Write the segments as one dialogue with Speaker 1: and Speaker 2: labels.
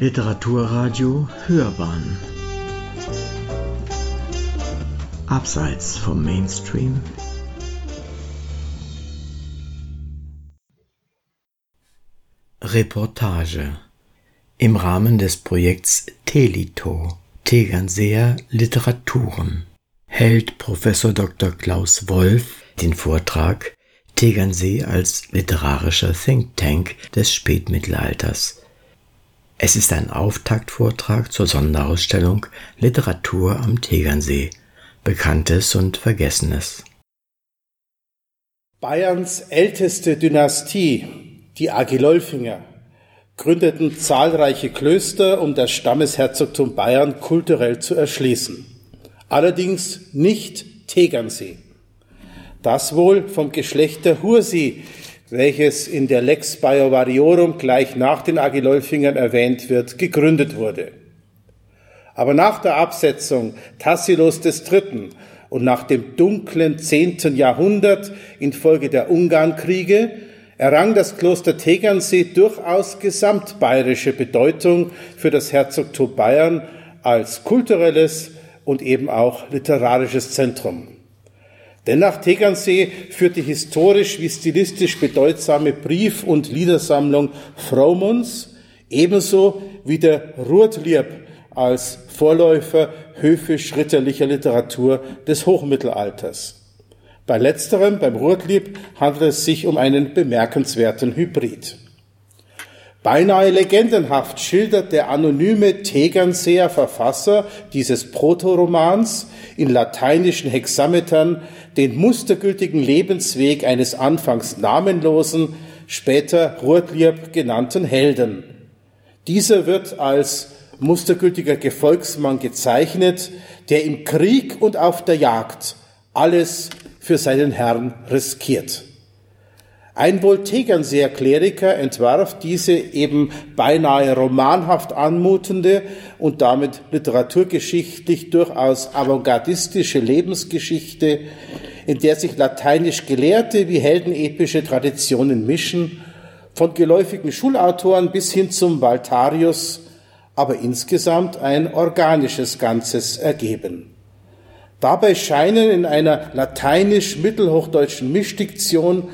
Speaker 1: Literaturradio Hörbahn Abseits vom Mainstream Reportage im Rahmen des Projekts Telito Tegernseer Literaturen hält Professor Dr. Klaus Wolf den Vortrag Tegernsee als literarischer Think Tank des Spätmittelalters. Es ist ein Auftaktvortrag zur Sonderausstellung Literatur am Tegernsee, Bekanntes und Vergessenes.
Speaker 2: Bayerns älteste Dynastie, die Agilolfinger, gründeten zahlreiche Klöster, um das Stammesherzogtum Bayern kulturell zu erschließen. Allerdings nicht Tegernsee. Das wohl vom Geschlecht der Hursi, welches in der Lex Baiovariorum gleich nach den Agilolfingern erwähnt wird, gegründet wurde. Aber nach der Absetzung Tassilos III. und nach dem dunklen zehnten Jahrhundert infolge der Ungarnkriege errang das Kloster Tegernsee durchaus gesamtbayerische Bedeutung für das Herzogtum Bayern als kulturelles und eben auch literarisches Zentrum. Denn nach Tegernsee führt die historisch wie stilistisch bedeutsame Brief- und Liedersammlung Fraumunds ebenso wie der Ruhrtlieb als Vorläufer höfisch-ritterlicher Literatur des Hochmittelalters. Bei letzterem, beim Ruhrtlieb, handelt es sich um einen bemerkenswerten Hybrid. Beinahe legendenhaft schildert der anonyme Tegernseer Verfasser dieses Protoromans in lateinischen Hexametern den mustergültigen Lebensweg eines anfangs namenlosen, später Ruhrtlieb genannten Helden. Dieser wird als mustergültiger Gefolgsmann gezeichnet, der im Krieg und auf der Jagd alles für seinen Herrn riskiert. Ein wohl Tegernseer Kleriker entwarf diese eben beinahe romanhaft anmutende und damit literaturgeschichtlich durchaus avantgardistische Lebensgeschichte, in der sich lateinisch Gelehrte wie heldenepische Traditionen mischen, von geläufigen Schulautoren bis hin zum Valtarius, aber insgesamt ein organisches Ganzes ergeben. Dabei scheinen in einer lateinisch-mittelhochdeutschen Mischdiktion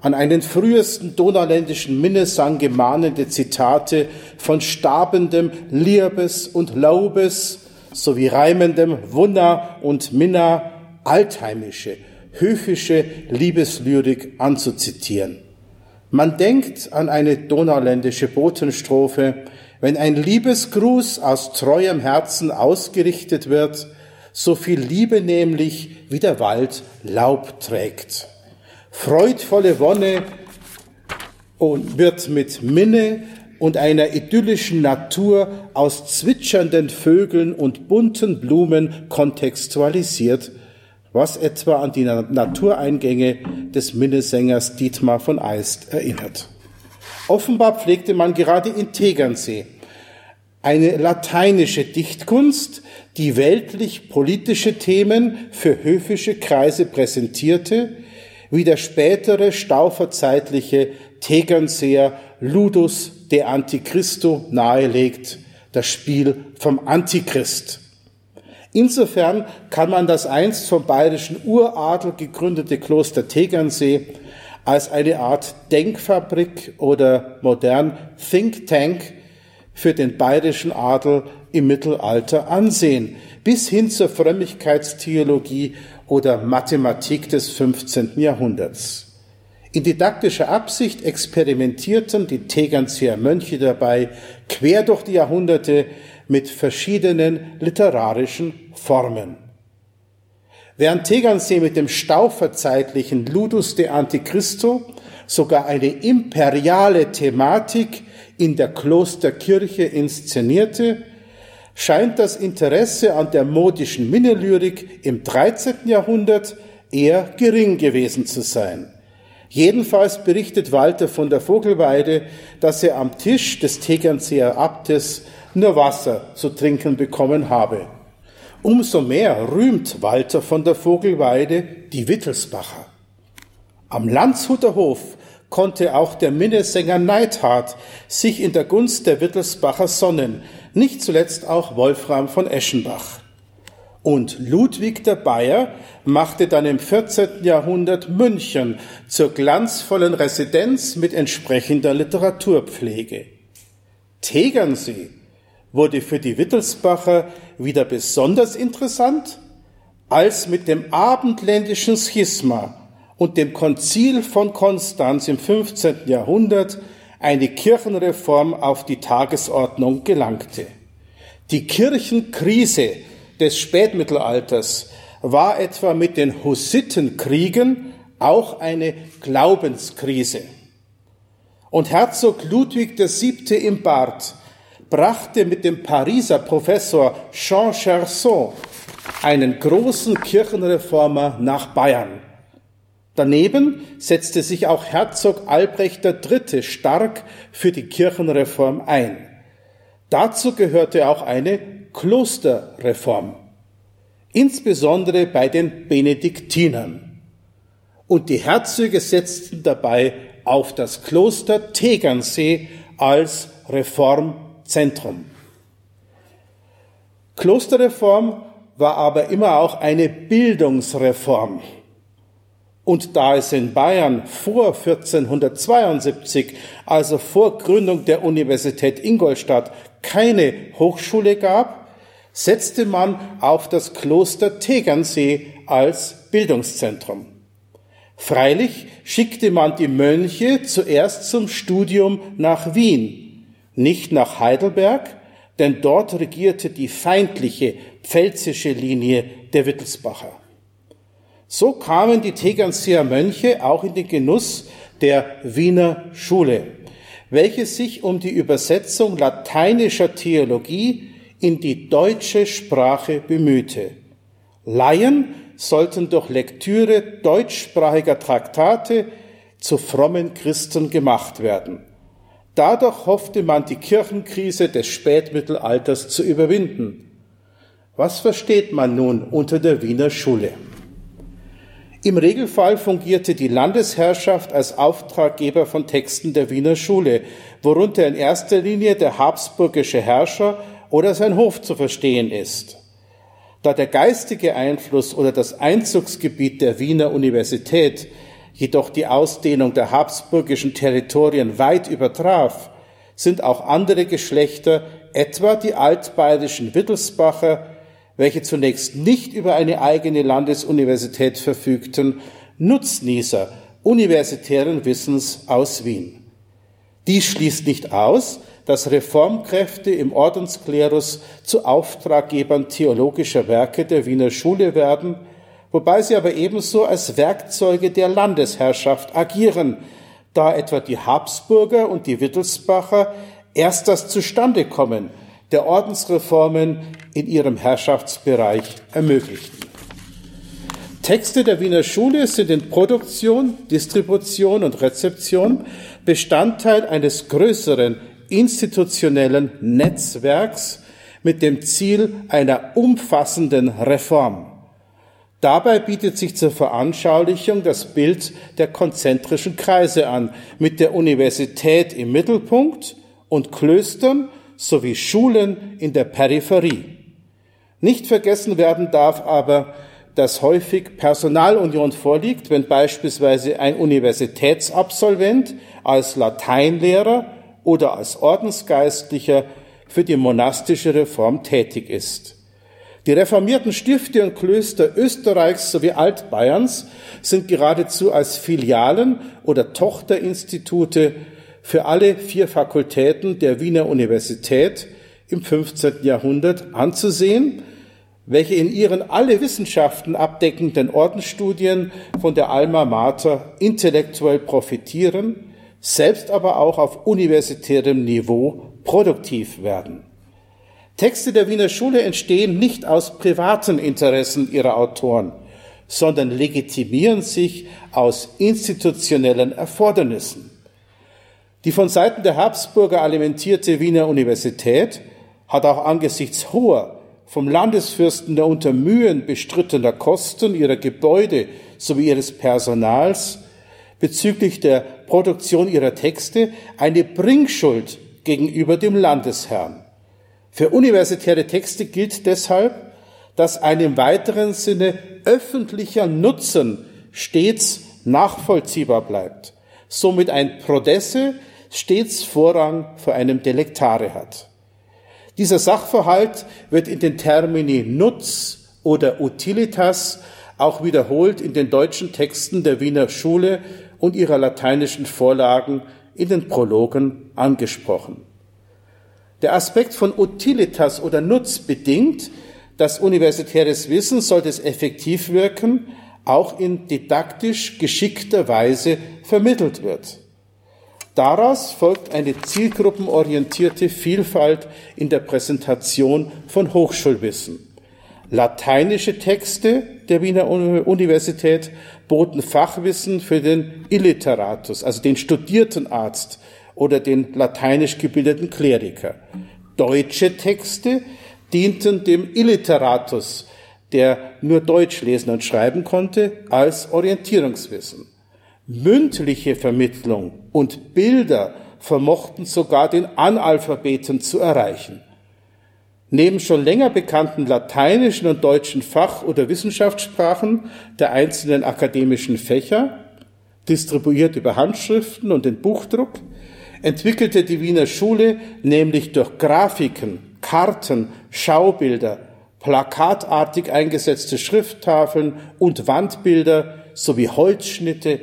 Speaker 2: an einen frühesten donauländischen Minnesang gemahnende Zitate von stabendem Liebes und Laubes sowie reimendem Wunna und Minna altheimische, höfische Liebeslyrik anzuzitieren. Man denkt an eine donauländische Botenstrophe, wenn ein Liebesgruß aus treuem Herzen ausgerichtet wird, so viel Liebe nämlich wie der Wald Laub trägt. Freudvolle Wonne und wird mit Minne und einer idyllischen Natur aus zwitschernden Vögeln und bunten Blumen kontextualisiert, was etwa an die Natureingänge des Minnesängers Dietmar von Eist erinnert. Offenbar pflegte man gerade in Tegernsee eine lateinische Dichtkunst, die weltlich-politische Themen für höfische Kreise präsentierte, wie der spätere stauferzeitliche Tegernseer Ludus de Antichristo nahelegt, das Spiel vom Antichrist. Insofern kann man das einst vom bayerischen Uradel gegründete Kloster Tegernsee als eine Art Denkfabrik oder modern Think Tank für den bayerischen Adel im Mittelalter ansehen, bis hin zur Frömmigkeitstheologie oder Mathematik des 15. Jahrhunderts. In didaktischer Absicht experimentierten die Tegernseer Mönche dabei quer durch die Jahrhunderte mit verschiedenen literarischen Formen. Während Tegernsee mit dem stauferzeitlichen Ludus de Antichristo sogar eine imperiale Thematik in der Klosterkirche inszenierte, scheint das Interesse an der modischen Minnelyrik im 13. Jahrhundert eher gering gewesen zu sein. Jedenfalls berichtet Walter von der Vogelweide, dass er am Tisch des Tegernseer Abtes nur Wasser zu trinken bekommen habe. Umso mehr rühmt Walter von der Vogelweide die Wittelsbacher. Am Landshuter Hof konnte auch der Minnesänger Neidhart sich in der Gunst der Wittelsbacher sonnen, nicht zuletzt auch Wolfram von Eschenbach. Und Ludwig der Bayer machte dann im 14. Jahrhundert München zur glanzvollen Residenz mit entsprechender Literaturpflege. Tegernsee wurde für die Wittelsbacher wieder besonders interessant, als mit dem abendländischen Schisma und dem Konzil von Konstanz im 15. Jahrhundert eine Kirchenreform auf die Tagesordnung gelangte. Die Kirchenkrise des Spätmittelalters war etwa mit den Hussitenkriegen auch eine Glaubenskrise. Und Herzog Ludwig VII. im Bart brachte mit dem Pariser Professor Jean Cherson einen großen Kirchenreformer nach Bayern. Daneben setzte sich auch Herzog Albrecht III. stark für die Kirchenreform ein. Dazu gehörte auch eine Klosterreform, insbesondere bei den Benediktinern. Und die Herzöge setzten dabei auf das Kloster Tegernsee als Reformzentrum. Klosterreform war aber immer auch eine Bildungsreform. Und da es in Bayern vor 1472, also vor Gründung der Universität Ingolstadt, keine Hochschule gab, setzte man auf das Kloster Tegernsee als Bildungszentrum. Freilich schickte man die Mönche zuerst zum Studium nach Wien, nicht nach Heidelberg, denn dort regierte die feindliche pfälzische Linie der Wittelsbacher. So kamen die Tegernseer Mönche auch in den Genuss der Wiener Schule, welche sich um die Übersetzung lateinischer Theologie in die deutsche Sprache bemühte. Laien sollten durch Lektüre deutschsprachiger Traktate zu frommen Christen gemacht werden. Dadurch hoffte man, die Kirchenkrise des Spätmittelalters zu überwinden. Was versteht man nun unter der Wiener Schule? Im Regelfall fungierte die Landesherrschaft als Auftraggeber von Texten der Wiener Schule, worunter in erster Linie der habsburgische Herrscher oder sein Hof zu verstehen ist. Da der geistige Einfluss oder das Einzugsgebiet der Wiener Universität jedoch die Ausdehnung der habsburgischen Territorien weit übertraf, sind auch andere Geschlechter, etwa die altbayerischen Wittelsbacher, welche zunächst nicht über eine eigene Landesuniversität verfügten, Nutznießer universitären Wissens aus Wien. Dies schließt nicht aus, dass Reformkräfte im Ordensklerus zu Auftraggebern theologischer Werke der Wiener Schule werden, wobei sie aber ebenso als Werkzeuge der Landesherrschaft agieren, da etwa die Habsburger und die Wittelsbacher erst das Zustandekommen der Ordensreformen in ihrem Herrschaftsbereich ermöglichten. Texte der Wiener Schule sind in Produktion, Distribution und Rezeption Bestandteil eines größeren institutionellen Netzwerks mit dem Ziel einer umfassenden Reform. Dabei bietet sich zur Veranschaulichung das Bild der konzentrischen Kreise an, mit der Universität im Mittelpunkt und Klöstern sowie Schulen in der Peripherie. Nicht vergessen werden darf aber, dass häufig Personalunion vorliegt, wenn beispielsweise ein Universitätsabsolvent als Lateinlehrer oder als Ordensgeistlicher für die monastische Reform tätig ist. Die reformierten Stifte und Klöster Österreichs sowie Altbayerns sind geradezu als Filialen oder Tochterinstitute für alle vier Fakultäten der Wiener Universität im 15. Jahrhundert anzusehen, welche in ihren alle Wissenschaften abdeckenden Ordensstudien von der Alma Mater intellektuell profitieren, selbst aber auch auf universitärem Niveau produktiv werden. Texte der Wiener Schule entstehen nicht aus privaten Interessen ihrer Autoren, sondern legitimieren sich aus institutionellen Erfordernissen. Die von Seiten der Habsburger alimentierte Wiener Universität hat auch angesichts hoher, vom Landesfürsten der Untermühen bestrittener Kosten ihrer Gebäude sowie ihres Personals bezüglich der Produktion ihrer Texte eine Bringschuld gegenüber dem Landesherrn. Für universitäre Texte gilt deshalb, dass ein im weiteren Sinne öffentlicher Nutzen stets nachvollziehbar bleibt, somit ein Prodesse stets Vorrang vor einem Delektare hat. Dieser Sachverhalt wird in den Termini Nutz oder Utilitas auch wiederholt in den deutschen Texten der Wiener Schule und ihrer lateinischen Vorlagen in den Prologen angesprochen. Der Aspekt von Utilitas oder Nutz bedingt, dass universitäres Wissen, sollte es effektiv wirken, auch in didaktisch geschickter Weise vermittelt wird. Daraus folgt eine zielgruppenorientierte Vielfalt in der Präsentation von Hochschulwissen. Lateinische Texte der Wiener Universität boten Fachwissen für den Illiteratus, also den studierten Arzt oder den lateinisch gebildeten Kleriker. Deutsche Texte dienten dem Illiteratus, der nur Deutsch lesen und schreiben konnte, als Orientierungswissen. Mündliche Vermittlung und Bilder vermochten sogar den Analphabeten zu erreichen. Neben schon länger bekannten lateinischen und deutschen Fach- oder Wissenschaftssprachen der einzelnen akademischen Fächer, distribuiert über Handschriften und den Buchdruck, entwickelte die Wiener Schule nämlich durch Grafiken, Karten, Schaubilder, plakatartig eingesetzte Schrifttafeln und Wandbilder sowie Holzschnitte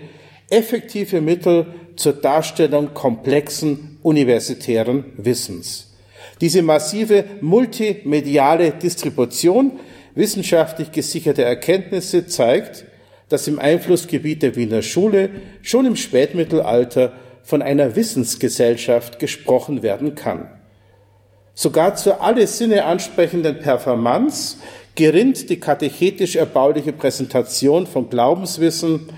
Speaker 2: effektive Mittel zur Darstellung komplexen universitären Wissens. Diese massive multimediale Distribution wissenschaftlich gesicherter Erkenntnisse zeigt, dass im Einflussgebiet der Wiener Schule schon im Spätmittelalter von einer Wissensgesellschaft gesprochen werden kann. Sogar zur alle Sinne ansprechenden Performance gerinnt die katechetisch erbauliche Präsentation von Glaubenswissen,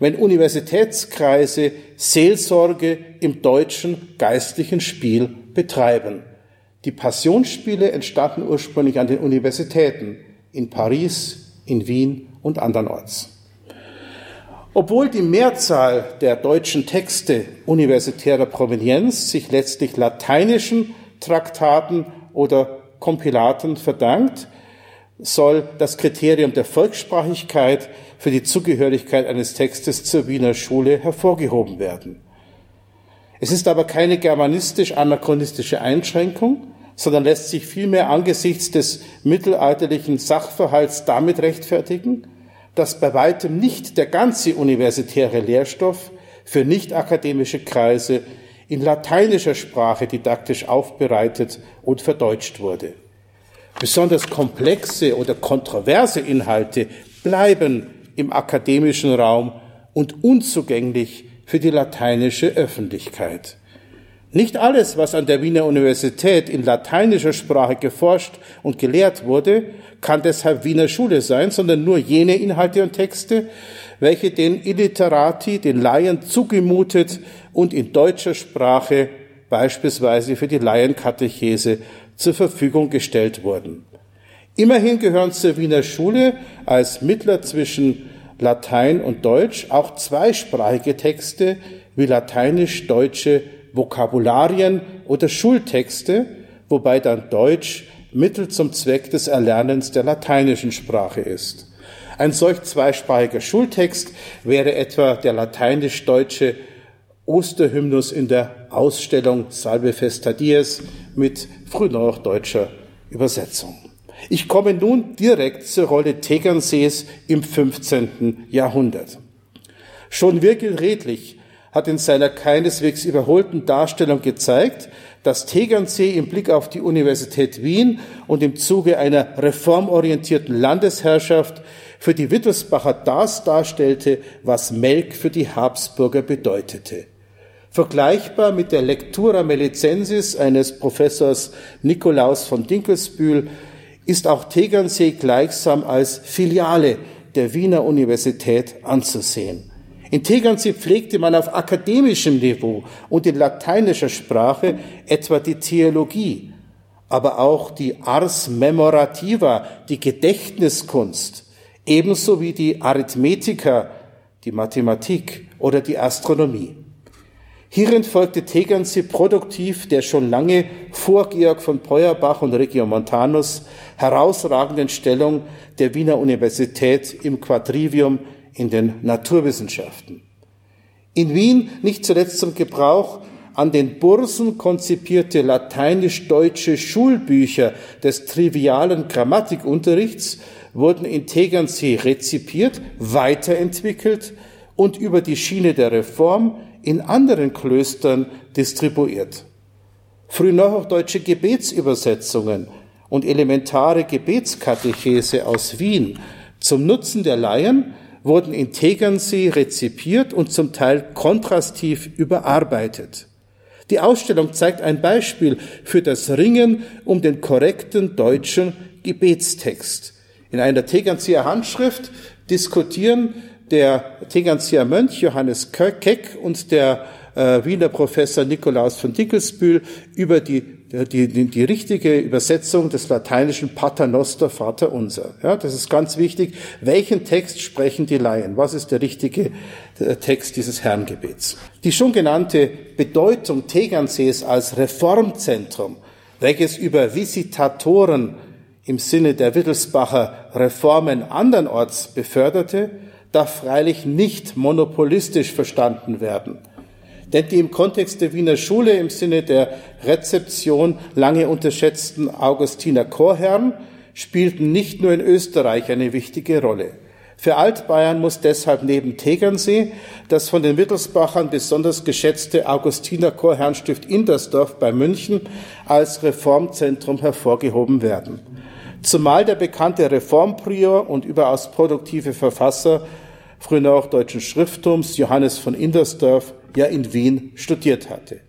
Speaker 2: wenn Universitätskreise Seelsorge im deutschen geistlichen Spiel betreiben. Die Passionsspiele entstanden ursprünglich an den Universitäten in Paris, in Wien und andernorts. Obwohl die Mehrzahl der deutschen Texte universitärer Provenienz sich letztlich lateinischen Traktaten oder Kompilaten verdankt, soll das Kriterium der Volkssprachigkeit für die Zugehörigkeit eines Textes zur Wiener Schule hervorgehoben werden. Es ist aber keine germanistisch-anachronistische Einschränkung, sondern lässt sich vielmehr angesichts des mittelalterlichen Sachverhalts damit rechtfertigen, dass bei weitem nicht der ganze universitäre Lehrstoff für nicht akademische Kreise in lateinischer Sprache didaktisch aufbereitet und verdeutscht wurde. Besonders komplexe oder kontroverse Inhalte bleiben im akademischen Raum und unzugänglich für die lateinische Öffentlichkeit. Nicht alles, was an der Wiener Universität in lateinischer Sprache geforscht und gelehrt wurde, kann deshalb Wiener Schule sein, sondern nur jene Inhalte und Texte, welche den Illiterati, den Laien zugemutet und in deutscher Sprache beispielsweise für die Laienkatechese zur Verfügung gestellt wurden. Immerhin gehören zur Wiener Schule als Mittler zwischen Latein und Deutsch auch zweisprachige Texte wie lateinisch-deutsche Vokabularien oder Schultexte, wobei dann Deutsch Mittel zum Zweck des Erlernens der lateinischen Sprache ist. Ein solch zweisprachiger Schultext wäre etwa der lateinisch-deutsche Osterhymnus in der Ausstellung Salve Festa Dies mit frühneuhochdeutscher Übersetzung. Ich komme nun direkt zur Rolle Tegernsees im 15. Jahrhundert. Schon Virgil Redlich hat in seiner keineswegs überholten Darstellung gezeigt, dass Tegernsee im Blick auf die Universität Wien und im Zuge einer reformorientierten Landesherrschaft für die Wittelsbacher das darstellte, was Melk für die Habsburger bedeutete. Vergleichbar mit der Lectura Melicensis eines Professors Nikolaus von Dinkelsbühl ist auch Tegernsee gleichsam als Filiale der Wiener Universität anzusehen. In Tegernsee pflegte man auf akademischem Niveau und in lateinischer Sprache etwa die Theologie, aber auch die Ars Memorativa, die Gedächtniskunst, ebenso wie die Arithmetica, die Mathematik oder die Astronomie. Hierin folgte Tegernsee produktiv der schon lange vor Georg von Peuerbach und Regiomontanus herausragenden Stellung der Wiener Universität im Quadrivium in den Naturwissenschaften. In Wien nicht zuletzt zum Gebrauch an den Bursen konzipierte lateinisch-deutsche Schulbücher des trivialen Grammatikunterrichts wurden in Tegernsee rezipiert, weiterentwickelt und über die Schiene der Reform in anderen Klöstern distribuiert. Frühneuhochdeutsche Gebetsübersetzungen und elementare Gebetskatechese aus Wien zum Nutzen der Laien wurden in Tegernsee rezipiert und zum Teil kontrastiv überarbeitet. Die Ausstellung zeigt ein Beispiel für das Ringen um den korrekten deutschen Gebetstext. In einer Tegernseer Handschrift diskutieren der Tegernseer Mönch Johannes Keck und der äh, Wiener Professor Nikolaus von Dickelsbühl über die, die, die, die richtige Übersetzung des lateinischen Paternoster Vater Unser. Ja, das ist ganz wichtig. Welchen Text sprechen die Laien? Was ist der richtige der Text dieses Herrngebets? Die schon genannte Bedeutung Tegernsees als Reformzentrum, welches über Visitatoren im Sinne der Wittelsbacher Reformen andernorts beförderte, darf freilich nicht monopolistisch verstanden werden. Denn die im Kontext der Wiener Schule im Sinne der Rezeption lange unterschätzten Augustiner Chorherren spielten nicht nur in Österreich eine wichtige Rolle. Für Altbayern muss deshalb neben Tegernsee das von den Wittelsbachern besonders geschätzte Augustiner Chorherrenstift Indersdorf bei München als Reformzentrum hervorgehoben werden. Zumal der bekannte Reformprior und überaus produktive Verfasser früher auch deutschen Schrifttums Johannes von Indersdorf ja in Wien studiert hatte.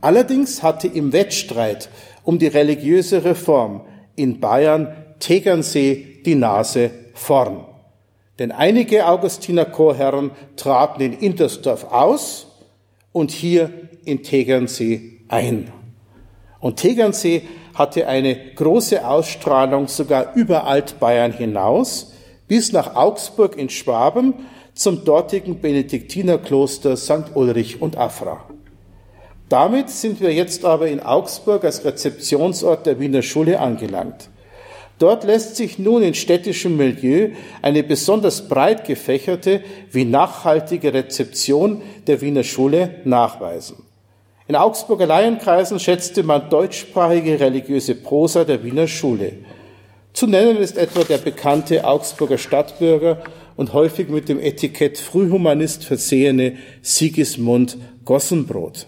Speaker 2: Allerdings hatte im Wettstreit um die religiöse Reform in Bayern Tegernsee die Nase vorn. Denn einige Augustiner Chorherren traten in Indersdorf aus und hier in Tegernsee ein. Und Tegernsee hatte eine große Ausstrahlung sogar über Altbayern hinaus, bis nach Augsburg in Schwaben zum dortigen Benediktinerkloster St. Ulrich und Afra. Damit sind wir jetzt aber in Augsburg als Rezeptionsort der Wiener Schule angelangt. Dort lässt sich nun in städtischem Milieu eine besonders breit gefächerte wie nachhaltige Rezeption der Wiener Schule nachweisen. In Augsburger Laienkreisen schätzte man deutschsprachige religiöse Prosa der Wiener Schule. Zu nennen ist etwa der bekannte Augsburger Stadtbürger und häufig mit dem Etikett Frühhumanist versehene Sigismund Gossenbrot.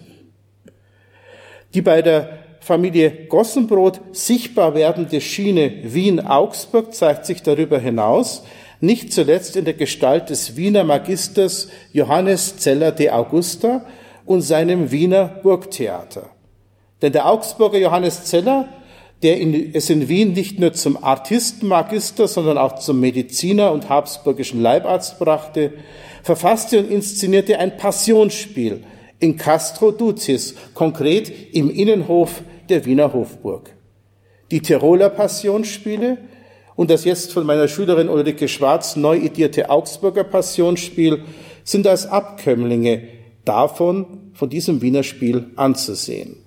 Speaker 2: Die bei der Familie Gossenbrot sichtbar werdende Schiene Wien-Augsburg zeigt sich darüber hinaus nicht zuletzt in der Gestalt des Wiener Magisters Johannes Zeller de Augusta, und seinem Wiener Burgtheater. Denn der Augsburger Johannes Zeller, der es in Wien nicht nur zum Artistenmagister, sondern auch zum Mediziner und habsburgischen Leibarzt brachte, verfasste und inszenierte ein Passionsspiel in Castro Ducis, konkret im Innenhof der Wiener Hofburg. Die Tiroler Passionsspiele und das jetzt von meiner Schülerin Ulrike Schwarz neu idierte Augsburger Passionsspiel sind als Abkömmlinge davon, von diesem Wiener Spiel anzusehen.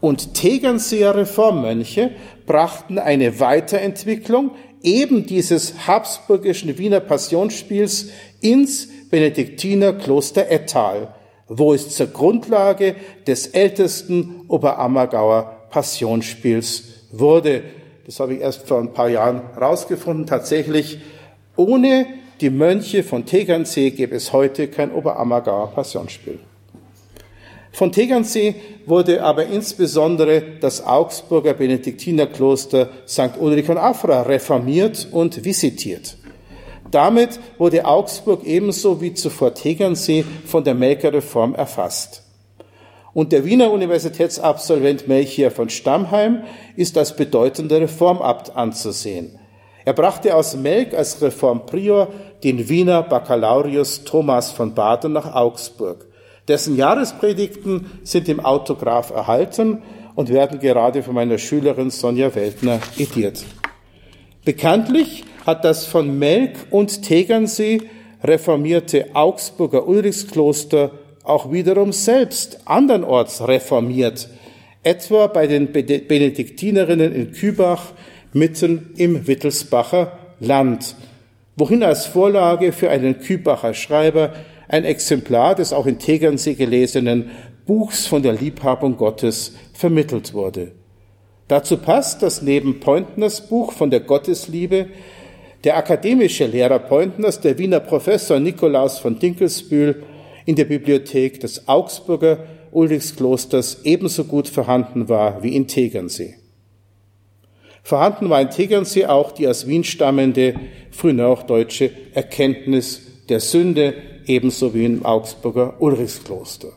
Speaker 2: Und Tegernseer Reformmönche brachten eine Weiterentwicklung eben dieses habsburgischen Wiener Passionsspiels ins Benediktinerkloster Ettal, wo es zur Grundlage des ältesten Oberammergauer Passionsspiels wurde. Das habe ich erst vor ein paar Jahren rausgefunden. Tatsächlich, ohne die Mönche von Tegernsee gäbe es heute kein Oberammergauer Passionsspiel. Von Tegernsee wurde aber insbesondere das Augsburger Benediktinerkloster St. Ulrich und Afra reformiert und visitiert. Damit wurde Augsburg ebenso wie zuvor Tegernsee von der Melkerreform erfasst. Und der Wiener Universitätsabsolvent Melchior von Stammheim ist als bedeutender Reformabt anzusehen. Er brachte aus Melk als Reformprior den Wiener Baccalaureus Thomas von Baden nach Augsburg. Dessen Jahrespredigten sind im Autograph erhalten und werden gerade von meiner Schülerin Sonja Weltner ediert. Bekanntlich hat das von Melk und Tegernsee reformierte Augsburger Ulrichskloster auch wiederum selbst andernorts reformiert, etwa bei den Benediktinerinnen in Kübach mitten im Wittelsbacher Land, wohin als Vorlage für einen Kübacher Schreiber ein Exemplar des auch in Tegernsee gelesenen Buchs von der Liebhabung Gottes vermittelt wurde. Dazu passt, dass neben Pointners Buch von der Gottesliebe der akademische Lehrer Pointners, der Wiener Professor Nikolaus von Dinkelsbühl, in der Bibliothek des Augsburger Ulrichsklosters ebenso gut vorhanden war wie in Tegernsee. Vorhanden war in Tegernsee auch die aus Wien stammende frühneuhochdeutsche Erkenntnis der Sünde, ebenso wie im Augsburger Ulrichskloster.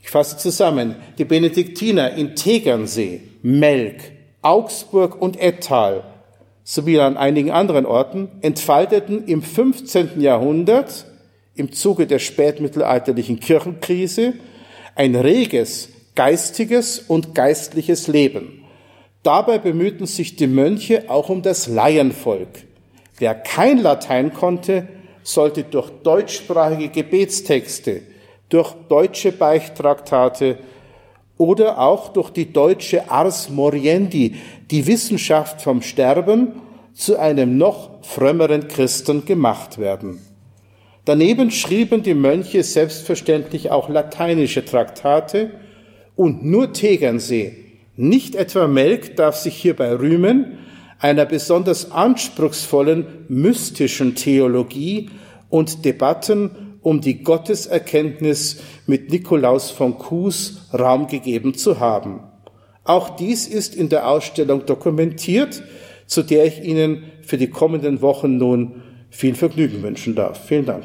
Speaker 2: Ich fasse zusammen. Die Benediktiner in Tegernsee, Melk, Augsburg und Ettal sowie an einigen anderen Orten entfalteten im 15. Jahrhundert im Zuge der spätmittelalterlichen Kirchenkrise ein reges geistiges und geistliches Leben. Dabei bemühten sich die Mönche auch um das Laienvolk. Wer kein Latein konnte, sollte durch deutschsprachige Gebetstexte, durch deutsche Beichtraktate oder auch durch die deutsche Ars Moriendi, die Wissenschaft vom Sterben, zu einem noch frömmeren Christen gemacht werden. Daneben schrieben die Mönche selbstverständlich auch lateinische Traktate und nur Tegernsee, nicht etwa Melk, darf sich hierbei rühmen, einer besonders anspruchsvollen mystischen Theologie und Debatten um die Gotteserkenntnis mit Nikolaus von Kues Raum gegeben zu haben. Auch dies ist in der Ausstellung dokumentiert, zu der ich Ihnen für die kommenden Wochen nun viel Vergnügen wünschen darf. Vielen Dank.